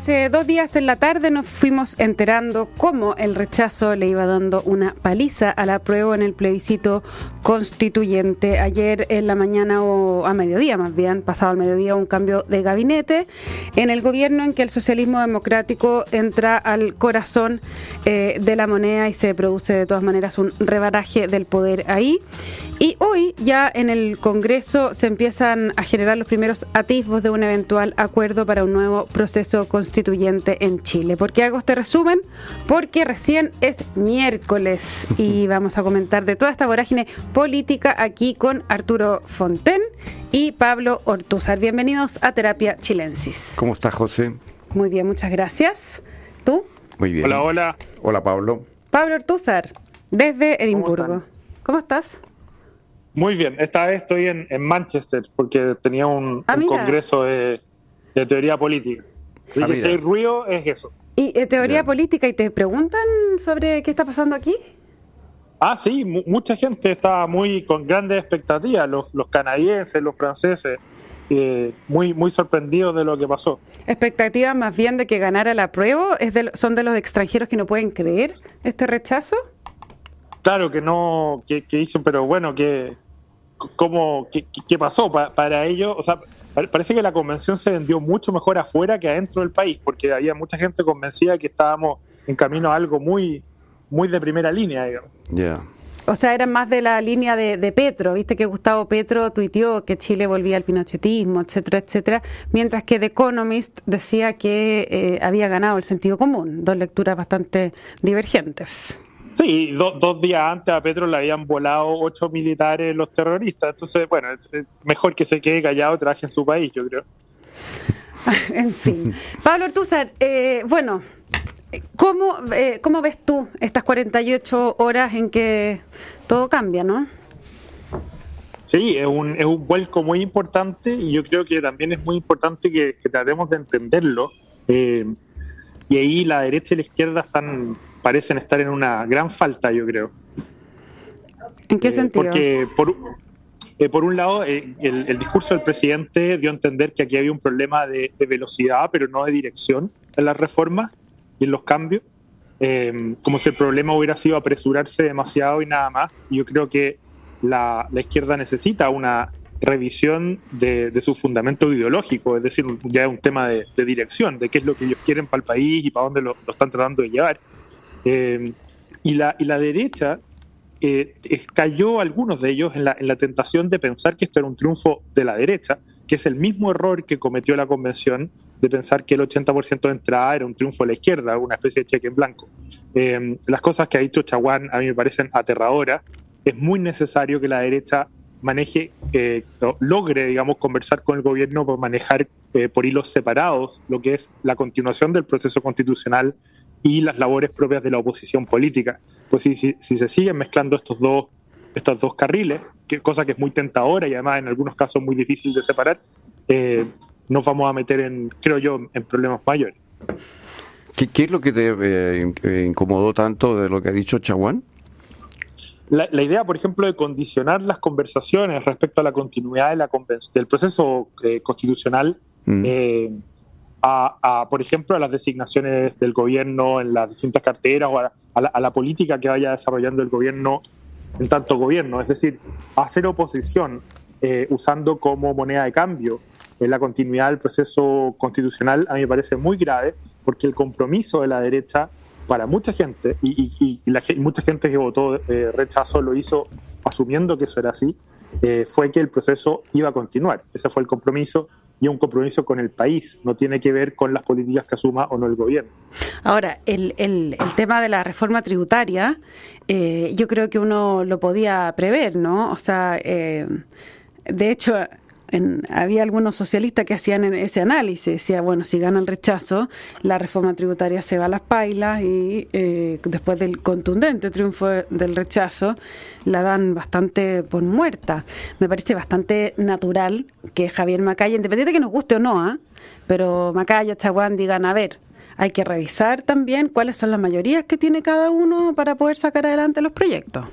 Hace dos días en la tarde nos fuimos enterando cómo el rechazo le iba dando una paliza a la prueba en el plebiscito constituyente. Ayer en la mañana o a mediodía más bien, pasado al mediodía, un cambio de gabinete en el gobierno en que el socialismo democrático entra al corazón eh, de la moneda y se produce de todas maneras un rebaraje del poder ahí. Y hoy ya en el Congreso se empiezan a generar los primeros atisbos de un eventual acuerdo para un nuevo proceso constituyente en Chile. ¿Por qué hago este resumen? Porque recién es miércoles y vamos a comentar de toda esta vorágine política aquí con Arturo Fonten y Pablo Ortúzar. Bienvenidos a Terapia Chilensis. ¿Cómo estás, José? Muy bien, muchas gracias. ¿Tú? Muy bien. Hola, hola. Hola, Pablo. Pablo Ortúzar, desde Edimburgo. ¿Cómo estás? Muy bien, esta vez estoy en, Manchester porque tenía un, Ah, congreso de, de teoría política. Si hay ruido, es eso. ¿Y eh, teoría Ya. política y te preguntan sobre qué está pasando aquí? Ah, sí, mu- mucha gente estaba muy con grandes expectativas, los, los canadienses, los franceses, eh, muy, muy sorprendidos de lo que pasó. Expectativas más bien de que ganara la prueba, es de, son de los extranjeros que no pueden creer este rechazo. Claro que no, que, que hizo, pero bueno, que cómo, qué, pasó Pa- para ellos. O sea, parece que la convención se vendió mucho mejor afuera que adentro del país, porque había mucha gente convencida que estábamos en camino a algo muy, muy de primera línea, digamos. Ya. O sea, eran más de la línea de, de Petro. Viste que Gustavo Petro tuiteó que Chile volvía al pinochetismo, etcétera, etcétera. Mientras que The Economist decía que eh, había ganado el sentido común. Dos lecturas bastante divergentes. Sí, do- dos días antes a Petro le habían volado ocho militares los terroristas. Entonces, bueno, mejor que se quede callado, trabaje en su país, yo creo. en fin. Pablo Ortúzar, eh, bueno, ¿cómo, eh, ¿cómo ves tú estas 48 horas en que todo cambia, no? Sí, es un, es un vuelco muy importante y yo creo que también es muy importante que, que tratemos de entenderlo. Eh, y ahí la derecha y la izquierda están parecen estar en una gran falta, yo creo. ¿En qué Eh, sentido? Porque por, eh, por un lado, eh, el, el discurso del presidente dio a entender que aquí había un problema de, de velocidad, pero no de dirección en las reformas y en los cambios. Eh, como si el problema hubiera sido apresurarse demasiado y nada más. Yo creo que la, la izquierda necesita una revisión de, de su fundamento ideológico, es decir, ya es un tema de, de dirección, de qué es lo que ellos quieren para el país y para dónde lo, lo están tratando de llevar. Eh, y, la, y la derecha eh, cayó algunos de ellos en la, en la tentación de pensar que esto era un triunfo de la derecha, que es el mismo error que cometió la convención de pensar que el 80% de entrada era un triunfo de la izquierda, una especie de cheque en blanco. Eh, las cosas que ha dicho Chaguán a mí me parecen aterradoras. Es muy necesario que la derecha maneje, eh, logre, digamos, conversar con el gobierno por manejar eh, por hilos separados lo que es la continuación del proceso constitucional y las labores propias de la oposición política. Pues si, si, si se siguen mezclando estos dos, estos dos carriles, que, cosa que es muy tentadora y además en algunos casos muy difícil de separar, eh, nos vamos a meter en, creo yo, en problemas mayores. ¿Qué, qué es lo que te eh, eh, incomodó tanto de lo que ha dicho Chaguán? La, la idea, por ejemplo, de condicionar las conversaciones respecto a la continuidad de la del proceso eh, constitucional Mm. A, a, por ejemplo, a las designaciones del gobierno en las distintas carteras o a, a la, a la política que vaya desarrollando el gobierno en tanto gobierno. Es decir, hacer oposición eh, usando como moneda de cambio eh, la continuidad del proceso constitucional a mí me parece muy grave porque el compromiso de la derecha para mucha gente y, y- y la, mucha gente que votó eh, rechazo lo hizo asumiendo que eso era así, eh, fue que el proceso iba a continuar. Ese fue el compromiso y un compromiso con el país, no tiene que ver con las políticas que asuma o no el gobierno. Ahora, el, el, el tema de la reforma tributaria, eh, yo creo que uno lo podía prever, ¿no? O sea, eh, de hecho, en- había algunos socialistas que hacían ese análisis, decía, bueno, si gana el rechazo, la reforma tributaria se va a las pailas y eh, después del contundente triunfo de- del rechazo, la dan bastante por muerta. Me parece bastante natural que Javier Macaya, independiente de que nos guste o no, ¿ah? pero Macaya, Chaguán digan, a ver, hay que revisar también cuáles son las mayorías que tiene cada uno para poder sacar adelante los proyectos.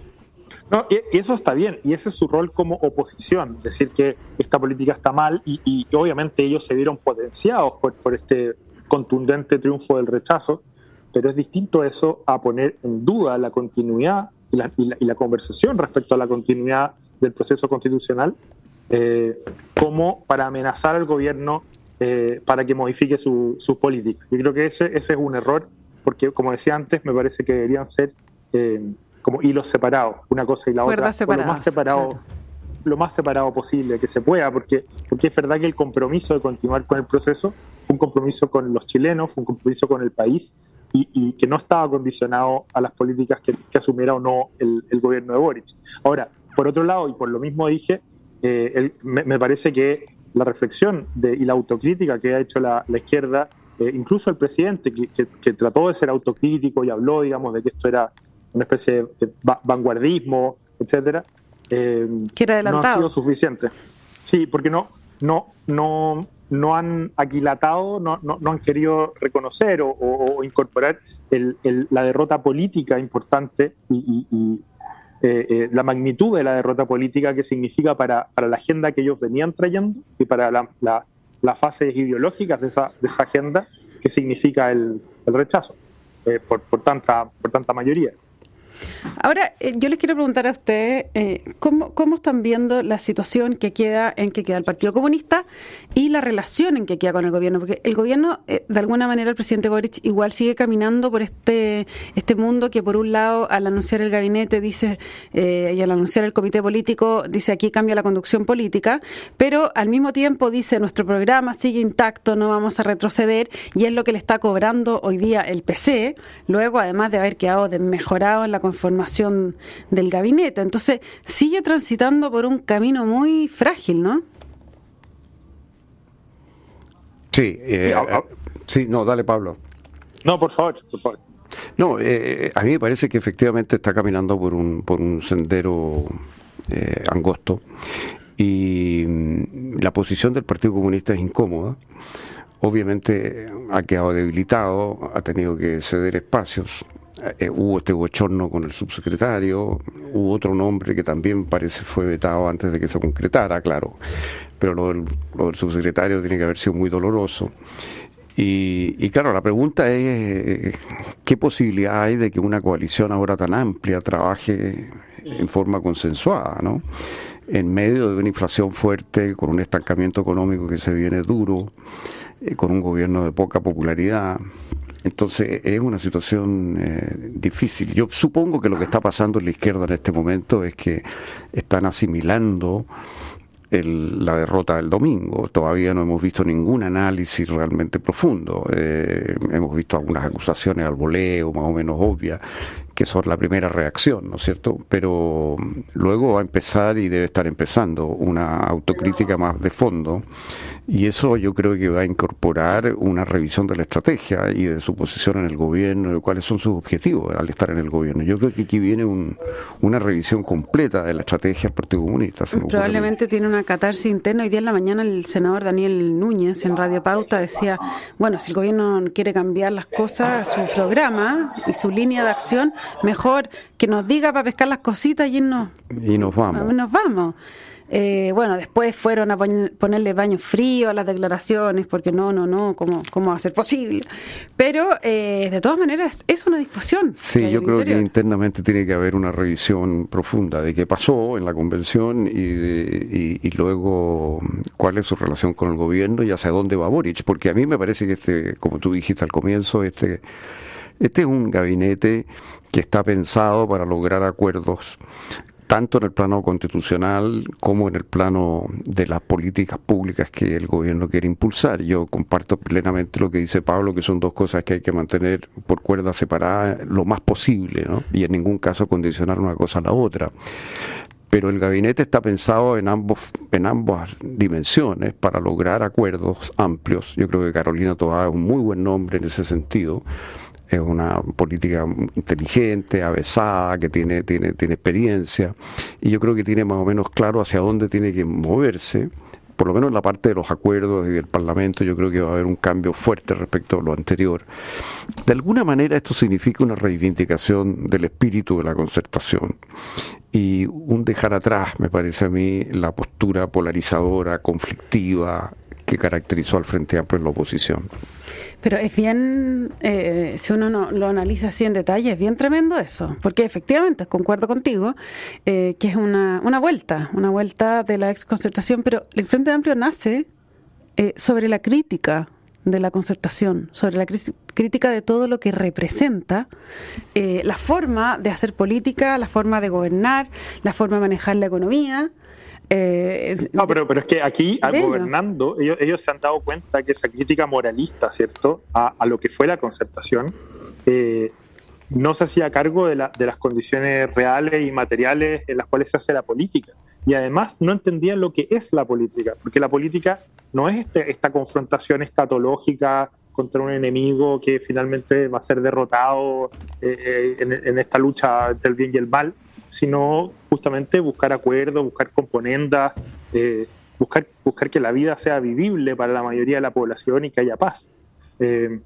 No, y y eso está bien, y ese es su rol como oposición, decir que esta política está mal, y, y obviamente ellos se vieron potenciados por, por este contundente triunfo del rechazo, pero es distinto eso a poner en duda la continuidad y la, conversación respecto a la continuidad del proceso constitucional eh, como para amenazar al gobierno eh, para que modifique su, su política. Yo creo que ese, ese es un error, porque como decía antes, me parece que deberían ser eh, como hilos separados, una cosa y la otra, lo más separado, lo más separado posible que se pueda, porque, porque es verdad que el compromiso de continuar con el proceso fue un compromiso con los chilenos, fue un compromiso con el país, y, que no estaba condicionado a las políticas que, asumiera o no el, gobierno de Boric. Ahora, por otro lado, y por lo mismo dije, eh, me, parece que la reflexión de, y la autocrítica que ha hecho la, izquierda, eh, incluso el presidente, que, trató de ser autocrítico y habló, digamos, de que esto era una especie de vanguardismo, etcétera, eh, no ha sido suficiente. Sí, porque no, no, no, no han aquilatado, no, no, han querido reconocer o, incorporar la derrota política importante y, eh, eh, la magnitud de la derrota política que significa para, para, la agenda que ellos venían trayendo y para las fases ideológicas de esa, de esa agenda que significa el, rechazo eh, por, por, tanta, por tanta mayoría. Ahora, eh, yo les quiero preguntar a ustedes eh, ¿cómo, ¿cómo, están viendo la situación que queda en que queda el Partido Comunista y la relación en que queda con el gobierno, porque el gobierno, eh, de alguna manera, el presidente Boric igual sigue caminando por este este mundo que por un lado al anunciar el gabinete dice y al anunciar el comité político dice aquí cambia la conducción política, pero al mismo tiempo dice nuestro programa sigue intacto, no vamos a retroceder y es lo que le está cobrando hoy día el PC, luego además de haber quedado desmejorado en la conformación del gabinete. Entonces, sigue transitando por un camino muy frágil, ¿no? Sí, eh, eh, sí, no, dale Pablo. No, por favor, por favor. No, eh, a mí me parece que efectivamente está caminando por un, por un sendero angosto y mm, la posición del Partido Comunista es incómoda. Obviamente ha quedado debilitado, ha tenido que ceder espacios. Eh, hubo este bochorno con el subsecretario, hubo otro nombre que también parece fue vetado antes de que se concretara, claro, pero lo del, subsecretario tiene que haber sido muy doloroso. Y, claro, la pregunta es, ¿qué posibilidad hay de que una coalición ahora tan amplia trabaje en forma consensuada, ¿no? En medio de una inflación fuerte, con un estancamiento económico que se viene duro, eh, con un gobierno de poca popularidad, entonces es una situación eh, difícil. Yo supongo que lo que está pasando en la izquierda en este momento es que están asimilando la derrota del domingo. Todavía no hemos visto ningún análisis realmente profundo. Eh, hemos visto algunas acusaciones al voleo más o menos obvias, que son la primera reacción, ¿no es cierto? Pero luego va a empezar y debe estar empezando una autocrítica más de fondo y eso yo creo que va a incorporar una revisión de la estrategia y de su posición en el gobierno, de cuáles son sus objetivos al estar en el gobierno. Yo creo que aquí viene una revisión completa de la estrategia del Partido Comunista. Probablemente tiene una catarsis interna. Hoy día en la mañana el senador Daniel Núñez en Radio Pauta decía, bueno, si el gobierno quiere cambiar las cosas, su programa y su línea de acción, mejor que nos diga para pescar las cositas y, no, y nos vamos. Nos vamos. Eh, bueno, después fueron a ponerle baño frío a las declaraciones, porque no, no, no, ¿cómo, cómo va a ser posible? Pero eh, de todas maneras es una discusión. Sí, yo creo que internamente tiene que haber una revisión profunda de qué pasó en la convención y, y, luego cuál es su relación con el gobierno y hacia dónde va Boric, porque a mí me parece que este, como tú dijiste al comienzo, este, este es un gabinete que está pensado para lograr acuerdos tanto en el plano constitucional como en el plano de las políticas públicas que el gobierno quiere impulsar. Yo comparto plenamente lo que dice Pablo, que son dos cosas que hay que mantener por cuerda separada lo más posible, ¿no? y en ningún caso condicionar una cosa a la otra. Pero el gabinete está pensado en ambos en ambas dimensiones para lograr acuerdos amplios. Yo creo que Carolina Toá es un muy buen nombre en ese sentido es una política inteligente, avesada, que tiene, tiene, tiene experiencia, y yo creo que tiene más o menos claro hacia dónde tiene que moverse, por lo menos en la parte de los acuerdos y del Parlamento, yo creo que va a haber un cambio fuerte respecto a lo anterior. De alguna manera esto significa una reivindicación del espíritu de la concertación y un dejar atrás, me parece a mí, la postura polarizadora, conflictiva, que caracterizó al Frente Amplio en la oposición. Pero es bien, eh, si uno no, lo analiza así en detalle, es bien tremendo eso, porque efectivamente, concuerdo contigo, eh, que es una, una vuelta, una vuelta de la exconcertación, pero el Frente Amplio nace eh, sobre la crítica de la concertación, sobre la crítica de todo lo que representa la forma de hacer política, la forma de gobernar, la forma de manejar la economía, eh, no, pero, pero es que aquí, gobernando, ellos, se han dado cuenta que esa crítica moralista, ¿cierto?, a, lo que fue la concertación, eh, no se hacía cargo de, las condiciones reales y materiales en las cuales se hace la política. Y además no entendían lo que es la política, porque la política no es este, esta confrontación escatológica contra un enemigo que finalmente va a ser derrotado eh, en, en, esta lucha entre el bien y el mal, sino justamente buscar acuerdos, buscar componendas, eh, buscar, buscar que la vida sea vivible para la mayoría de la población y que haya paz. Eh,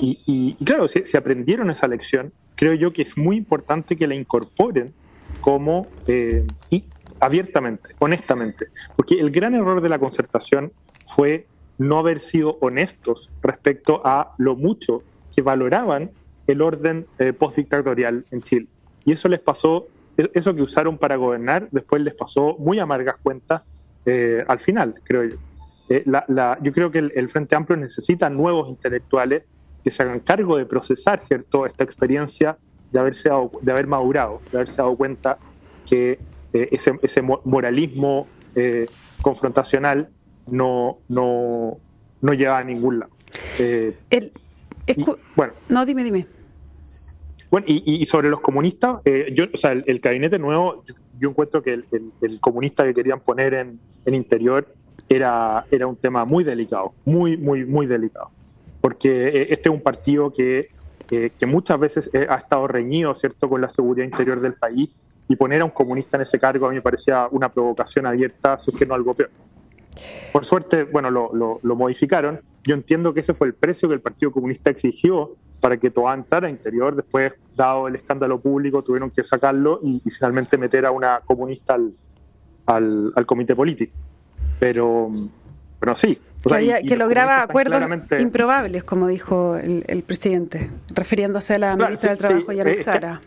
y, claro, si, aprendieron esa lección, creo yo que es muy importante que la incorporen como eh, y abiertamente, honestamente, porque el gran error de la concertación fue no haber sido honestos respecto a lo mucho que valoraban el orden postdictatorial en Chile. Y eso les pasó eso que usaron para gobernar después les pasó muy amargas cuentas eh, al final, creo yo. Eh, yo creo que el, Frente Amplio necesita nuevos intelectuales que se hagan cargo de procesar cierto esta experiencia de haberse de haber madurado, de haberse dado cuenta que eh, ese, ese, moralismo confrontacional no, no, no lleva a ningún lado. bueno, no, dime, dime. Bueno, y, sobre los comunistas, eh, yo, o sea, el, gabinete nuevo, yo, encuentro que el, comunista que querían poner en, interior era, era un tema muy delicado, muy, muy, muy delicado. Porque eh, este es un partido que, eh, que muchas veces ha estado reñido, ¿cierto?, con la seguridad interior del país y poner a un comunista en ese cargo a mí me parecía una provocación abierta, si es que no algo peor. Por suerte, bueno, lo, lo, lo modificaron. Yo entiendo que ese fue el precio que el Partido Comunista exigió para que todo entrara a interior. Después, dado el escándalo público, tuvieron que sacarlo y, finalmente meter a una comunista al, al, comité político. Pero, pero sí. que, lograba acuerdos improbables, como dijo el, presidente, refiriéndose a la ministra del Trabajo, y es Jara.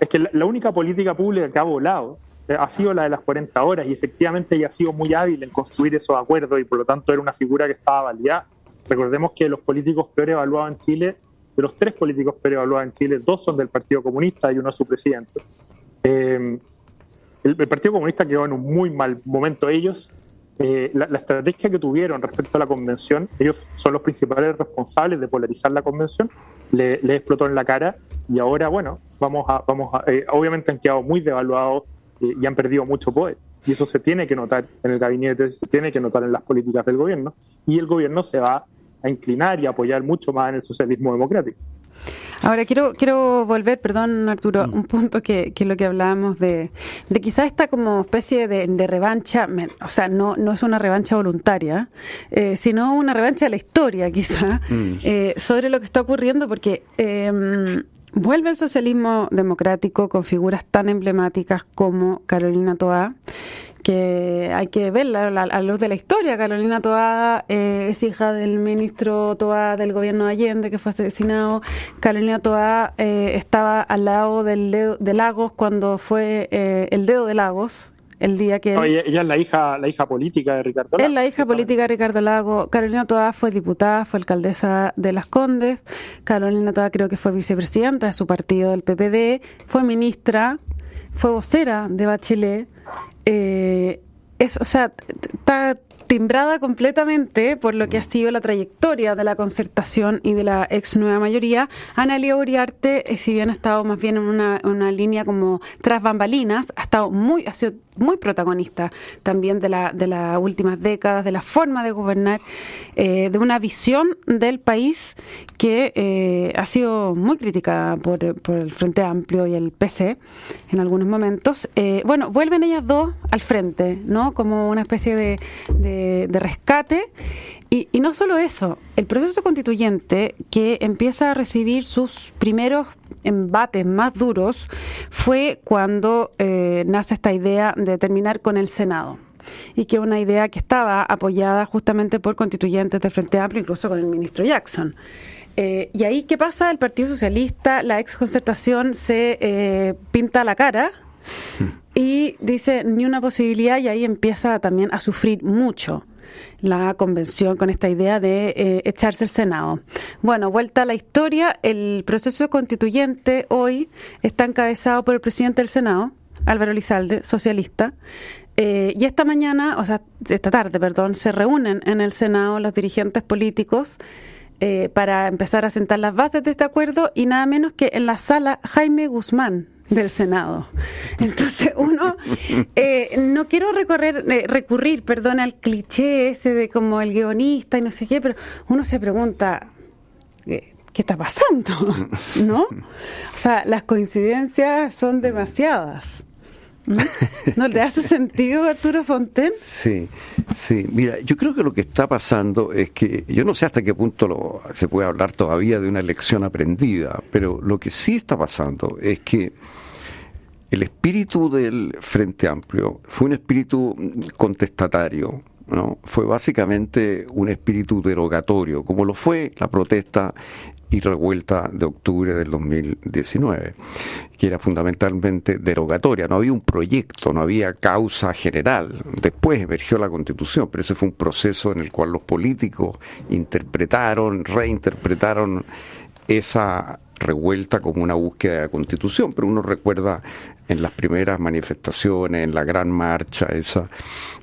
es que la, única política pública que ha volado ha sido la de las 40 horas y efectivamente ella ha sido muy hábil en construir esos acuerdos y por lo tanto era una figura que estaba validada. Recordemos que los políticos peor evaluados en Chile de los tres políticos evaluados en Chile, dos son del Partido Comunista y uno es su presidente. Eh, el, Partido Comunista quedó en un muy mal momento ellos. Eh, la, estrategia que tuvieron respecto a la convención, ellos son los principales responsables de polarizar la convención, le, explotó en la cara y ahora, bueno, vamos a, vamos a, eh, obviamente han quedado muy devaluados y han perdido mucho poder. Y eso se tiene que notar en el gabinete, se tiene que notar en las políticas del gobierno. Y el gobierno se va a inclinar y apoyar mucho más en el socialismo democrático. Ahora quiero quiero volver, perdón Arturo, mm. un punto que, que es lo que hablábamos de, de quizás esta como especie de, revancha, o sea, no, no es una revancha voluntaria, eh, sino una revancha de la historia quizá, mm. eh, sobre lo que está ocurriendo, porque eh, vuelve el socialismo democrático con figuras tan emblemáticas como Carolina Toá, que hay que verla a la luz de la historia. Carolina Toá eh, es hija del ministro Toá del gobierno de Allende, que fue asesinado. Carolina Toá eh, estaba al lado del dedo de Lagos cuando fue eh, el dedo de Lagos, el día que... ella, es la hija, la hija política de Ricardo Lago. Es la hija política de Ricardo Lago. Carolina Toá fue diputada, fue alcaldesa de Las Condes. Carolina Toá creo que fue vicepresidenta de su partido, el PPD. Fue ministra, fue vocera de Bachelet eh, es, o sea, está timbrada completamente por lo que ha sido la trayectoria de la concertación y de la ex nueva mayoría. Ana Lía Uriarte, eh, si bien ha estado más bien en una, una línea como tras bambalinas, ha estado muy, ha sido muy protagonista también de, la, de las últimas décadas, de la forma de gobernar, eh, de una visión del país que eh, ha sido muy criticada por, el Frente Amplio y el PC en algunos momentos. Eh, bueno, vuelven ellas dos al frente, ¿no? Como una especie de, de, rescate. Y, no solo eso, el proceso constituyente que empieza a recibir sus primeros embates más duros fue cuando eh, nace esta idea de terminar con el Senado. y que una idea que estaba apoyada justamente por constituyentes del Frente Amplio, incluso con el ministro Jackson. Eh, y ahí, ¿qué pasa? El Partido Socialista, la ex concertación, se eh, pinta la cara y dice ni una posibilidad y ahí empieza también a sufrir mucho la convención con esta idea de eh, echarse el Senado. Bueno, vuelta a la historia, el proceso constituyente hoy está encabezado por el presidente del Senado, Álvaro Lizalde, socialista, eh, y esta mañana, o sea, esta tarde, perdón, se reúnen en el Senado los dirigentes políticos eh, para empezar a sentar las bases de este acuerdo y nada menos que en la sala Jaime Guzmán, del Senado. Entonces uno, eh, no quiero recorrer, eh, recurrir, perdón, al cliché ese de como el guionista y no sé qué, pero uno se pregunta, ¿qué, qué está pasando? ¿No? O sea, las coincidencias son demasiadas. ¿No te hace sentido, Arturo Fonten? Sí, sí. Mira, yo creo que lo que está pasando es que, yo no sé hasta qué punto lo, se puede hablar todavía de una lección aprendida, pero lo que sí está pasando es que el espíritu del Frente Amplio fue un espíritu contestatario, ¿no? Fue básicamente un espíritu derogatorio, como lo fue la protesta y revuelta de octubre del 2019, que era fundamentalmente derogatoria. No había un proyecto, no había causa general. Después emergió la constitución, pero ese fue un proceso en el cual los políticos interpretaron, reinterpretaron esa revuelta como una búsqueda de la constitución, pero uno recuerda en las primeras manifestaciones, en la gran marcha, esa,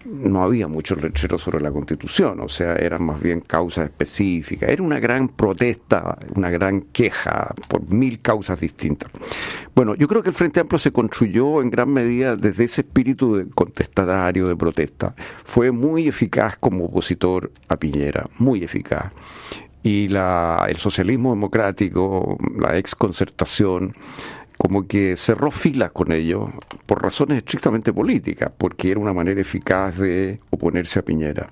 no había mucho lechero sobre la constitución, o sea, eran más bien causas específicas, era una gran protesta, una gran queja por mil causas distintas. Bueno, yo creo que el Frente Amplio se construyó en gran medida desde ese espíritu de contestatario, de protesta, fue muy eficaz como opositor a Piñera, muy eficaz. Y la, el socialismo democrático, la ex concertación, como que cerró filas con ellos por razones estrictamente políticas, porque era una manera eficaz de oponerse a Piñera.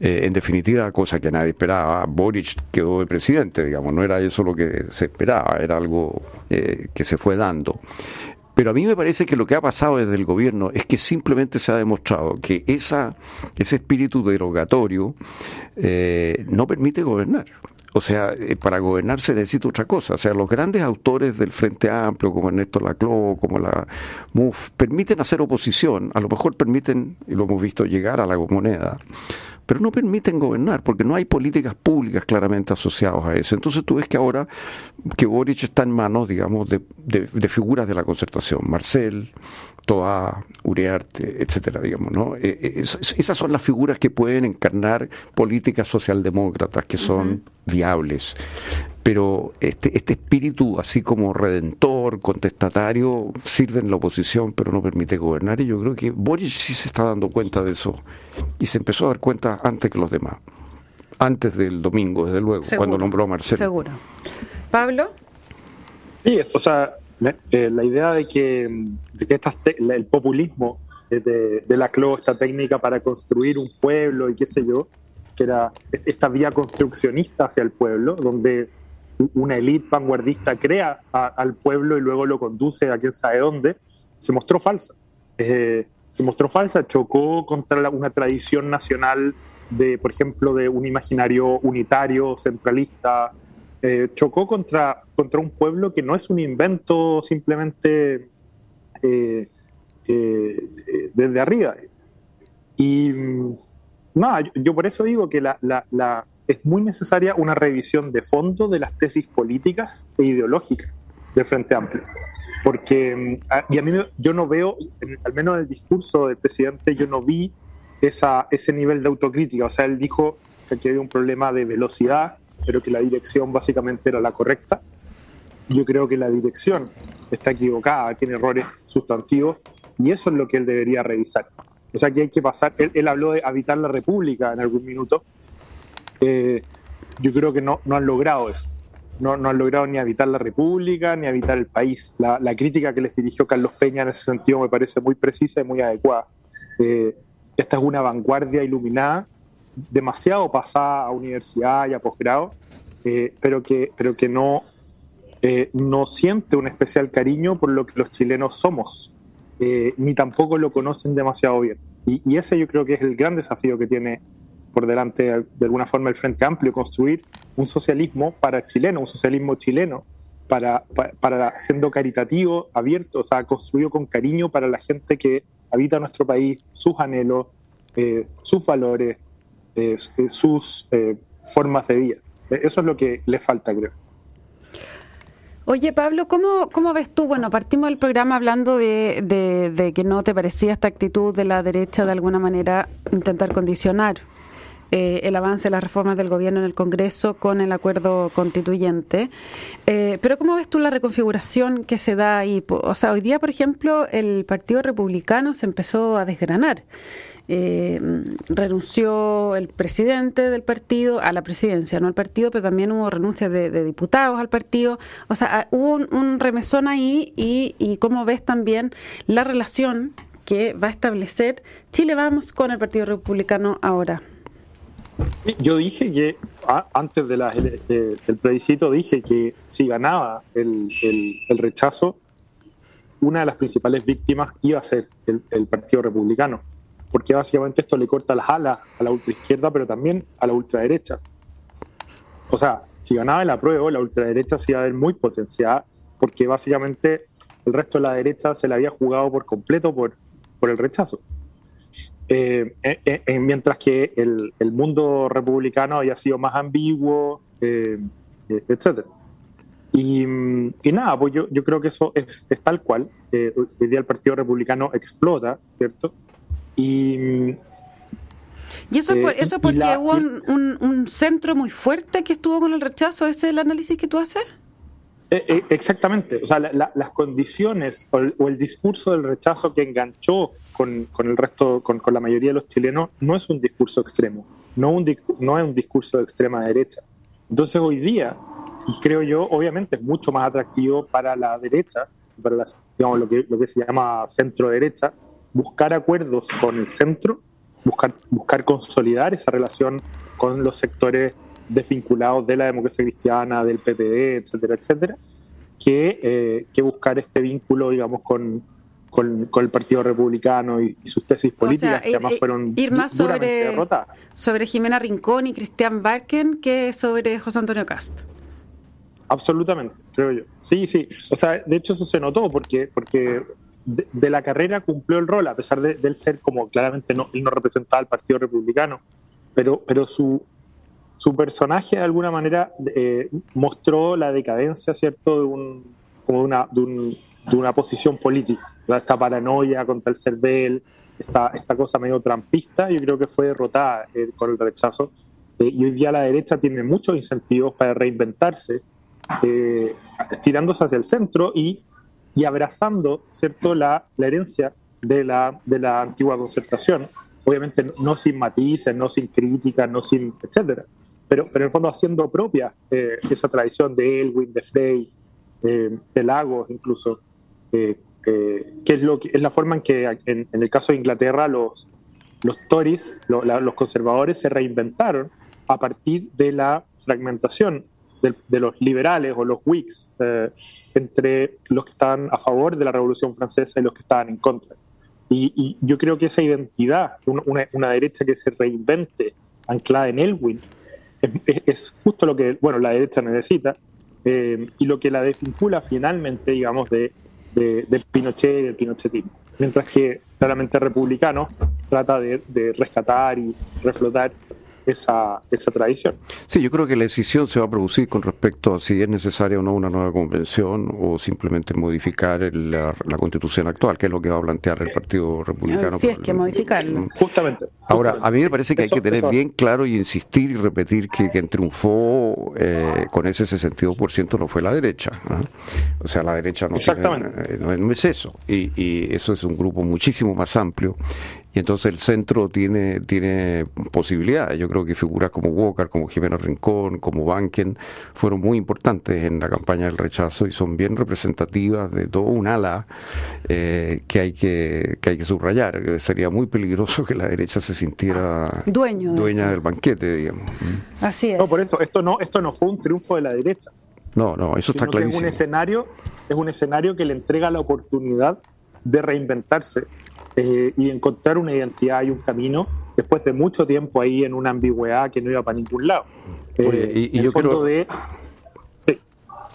Eh, en definitiva, cosa que nadie esperaba, Boric quedó de presidente, digamos, no era eso lo que se esperaba, era algo eh, que se fue dando. Pero a mí me parece que lo que ha pasado desde el gobierno es que simplemente se ha demostrado que esa, ese espíritu derogatorio eh, no permite gobernar. O sea, eh, para gobernar se necesita otra cosa. O sea, los grandes autores del Frente Amplio, como Ernesto Laclau, como la MUF, permiten hacer oposición, a lo mejor permiten, y lo hemos visto, llegar a la moneda pero no permiten gobernar porque no hay políticas públicas claramente asociadas a eso. Entonces tú ves que ahora que Boric está en manos, digamos, de, de, figuras de la concertación, Marcel, Toa, Uriarte, etcétera, digamos, ¿no? Eh, eh, esas son las figuras que pueden encarnar políticas socialdemócratas que son viables pero este, este espíritu así como redentor, contestatario, sirve en la oposición, pero no permite gobernar. Y yo creo que Boris sí se está dando cuenta de eso. Y se empezó a dar cuenta antes que los demás. Antes del domingo, desde luego, cuando nombró a Marcelo. Seguro. Pablo. Sí, o sea, eh, la idea de que, el populismo de, de la CLO, esta técnica para construir un pueblo y qué sé yo, que era esta vía construccionista hacia el pueblo, donde una élite vanguardista crea al pueblo y luego lo conduce a quién sabe dónde, se mostró falsa. Eh, se mostró falsa, chocó contra una tradición nacional de, por ejemplo, de un imaginario unitario, centralista, eh, chocó contra, contra un pueblo que no es un invento simplemente eh, desde arriba. Y mm, nada, yo, por eso digo que la, es muy necesaria una revisión de fondo de las tesis políticas e ideológicas del Frente Amplio. Porque, mm, y a mí yo no veo, al menos en el discurso del presidente, yo no vi esa, ese nivel de autocrítica. O sea, él dijo que había un problema de velocidad, pero que la dirección básicamente era la correcta. Yo creo que la dirección está equivocada, tiene errores sustantivos, y eso es lo que él debería revisar. O sea, que hay que pasar, él, él habló de habitar la república en algún minuto, eh, yo creo que no, no han logrado eso. No, no, han logrado ni habitar la República ni habitar el país. La, crítica que les dirigió Carlos Peña en ese sentido me parece muy precisa y muy adecuada. Eh, esta es una vanguardia iluminada, demasiado pasada a universidad y a posgrado, eh, pero, que, pero que no, no siente un especial cariño por lo que los chilenos somos, ni tampoco lo conocen demasiado bien. Y, ese yo creo que es el gran desafío que tiene por delante de alguna forma el Frente Amplio, construir un socialismo para chileno, un socialismo chileno, para, para, siendo caritativo, abierto, o sea, construido con cariño para la gente que habita nuestro país, sus anhelos, eh, sus valores, eh, sus eh, formas de vida. Eso es lo que le falta, creo. Oye, Pablo, ¿cómo, ¿cómo ves tú? Bueno, partimos del programa hablando de, de, que no te parecía esta actitud de la derecha de alguna manera intentar condicionar eh, el avance de las reformas del gobierno en el Congreso con el acuerdo constituyente. Eh, pero ¿cómo ves tú la reconfiguración que se da ahí? O sea, hoy día, por ejemplo, el Partido Republicano se empezó a desgranar eh, renunció el presidente del partido a la presidencia, no al partido, pero también hubo renuncias de, diputados al partido. O sea, ah, hubo un, remesón ahí y, y cómo ves también la relación que va a establecer Chile Vamos con el Partido Republicano ahora. Yo dije que antes de la, del plebiscito dije que si ganaba el, el, rechazo, una de las principales víctimas iba a ser el Partido Republicano porque básicamente esto le corta las alas a la ultraizquierda, pero también a la ultraderecha. O sea, si ganaba el apruebo, la ultraderecha se iba a ver muy potenciada, porque básicamente el resto de la derecha se la había jugado por completo por, por el rechazo. Eh, eh, eh, mientras que el, el, mundo republicano había sido más ambiguo, etc. Y, y, nada, pues yo, yo creo que eso es, es tal cual. hoy día el Partido Republicano explota, ¿cierto? Y, ¿Y eso, eh, eso porque hubo un, centro muy fuerte que estuvo con el rechazo? ¿Ese es el análisis que tú haces? Eh, eh, exactamente. O sea, las condiciones o el, discurso del rechazo que enganchó con, con el resto, con, con, la mayoría de los chilenos, no es un discurso extremo, no, un, no es un discurso de extrema derecha. Entonces, hoy día, creo yo, obviamente es mucho más atractivo para la derecha, para las, digamos, lo, que, lo que se llama centro derecha, buscar acuerdos con el centro, buscar, buscar consolidar esa relación con los sectores desvinculados de la democracia cristiana, del PPD, etcétera, etcétera, que, eh, que buscar este vínculo, digamos, con, con, el Partido Republicano y, sus tesis políticas, que además fueron ir más sobre, sobre Jimena Rincón y Cristian Barken que sobre José Antonio Cast. Absolutamente, creo yo. Sí, sí. O sea, de hecho eso se notó porque, porque de, la carrera cumplió el rol, a pesar de, él ser como claramente no, él no representaba al Partido Republicano, pero, pero su, su personaje de alguna manera eh, mostró la decadencia, ¿cierto?, de, un, como de, una, de, una posición política, esta paranoia contra el CERVEL, esta, esta cosa medio trampista, yo creo que fue derrotada eh, con el rechazo. Eh, y hoy día la derecha tiene muchos incentivos para reinventarse, tirándose hacia el centro y y abrazando ¿cierto? La, la herencia de la, de la antigua concertación, obviamente no sin matices, no sin críticas, no sin, etcétera, pero, pero en el fondo haciendo propia eh, esa tradición de Elwin, de Frey, eh, de Lagos incluso, eh, que es lo que es la forma en que en, el caso de Inglaterra los, los Tories, los conservadores se reinventaron a partir de la fragmentación de, los liberales o los Whigs eh, entre los que estaban a favor de la Revolución Francesa y los que estaban en contra. Y, yo creo que esa identidad, una, derecha que se reinvente anclada en Elwin, es, es, justo lo que bueno la derecha necesita eh, y lo que la desvincula finalmente, digamos, de, de, Pinochet y del pinochetismo. Mientras que claramente republicano trata de, de rescatar y reflotar esa, esa tradición. Sí, yo creo que la decisión se va a producir con respecto a si es necesaria o no una nueva convención o simplemente modificar la, constitución actual, que es lo que va a plantear el Partido Republicano. Sí, es que modificarlo. Justamente. Ahora, a mí me parece que hay que tener bien claro y insistir y repetir que quien triunfó eh, con ese 62% no fue la derecha. ¿ah? O sea, la derecha no, Exactamente. Eh, no, es eso. Y, y eso es un grupo muchísimo más amplio y entonces el centro tiene, tiene posibilidades. Yo creo que figuras como Walker, como Jimena Rincón, como Banken, fueron muy importantes en la campaña del rechazo y son bien representativas de todo un ala eh, que, hay que, que hay que subrayar. Sería muy peligroso que la derecha se sintiera Dueño dueña del banquete, digamos. Así es. No, por eso, esto no, esto no fue un triunfo de la derecha. No, no, eso está clarísimo. Es un escenario, es un escenario que le entrega la oportunidad de reinventarse eh, y encontrar una identidad y un camino después de mucho tiempo ahí en una ambigüedad que no iba para ningún lado. Eh, y, yo quiero,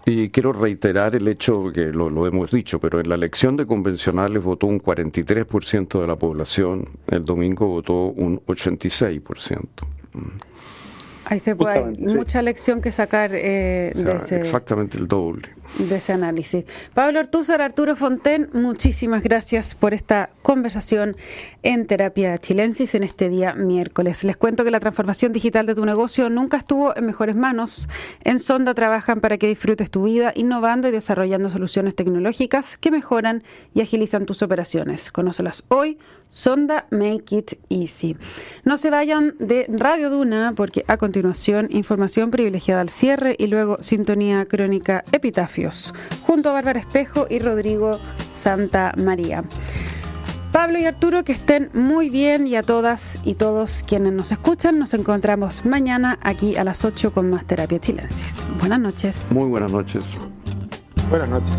y quiero reiterar el hecho que lo, lo, hemos dicho, pero en la elección de convencionales votó un 43% de la población, el domingo votó un 86%. Ahí se puede, hay mucha lección que sacar eh, de ese. Exactamente el doble. De ese análisis. Pablo Ortúzar, Arturo Fonten, muchísimas gracias por esta conversación en Terapia Chilensis en este día miércoles. Les cuento que la transformación digital de tu negocio nunca estuvo en mejores manos. En Sonda trabajan para que disfrutes tu vida, innovando y desarrollando soluciones tecnológicas que mejoran y agilizan tus operaciones. Conócelas hoy Sonda Make It Easy. No se vayan de Radio Duna porque a continuación información privilegiada al cierre y luego sintonía crónica Junto a Bárbara Espejo y Rodrigo Santa María. Pablo y Arturo, que estén muy bien y a todas y todos quienes nos escuchan, nos encontramos mañana aquí a las 8 con más Terapia Chilensis. Buenas noches. Muy buenas noches. Buenas noches.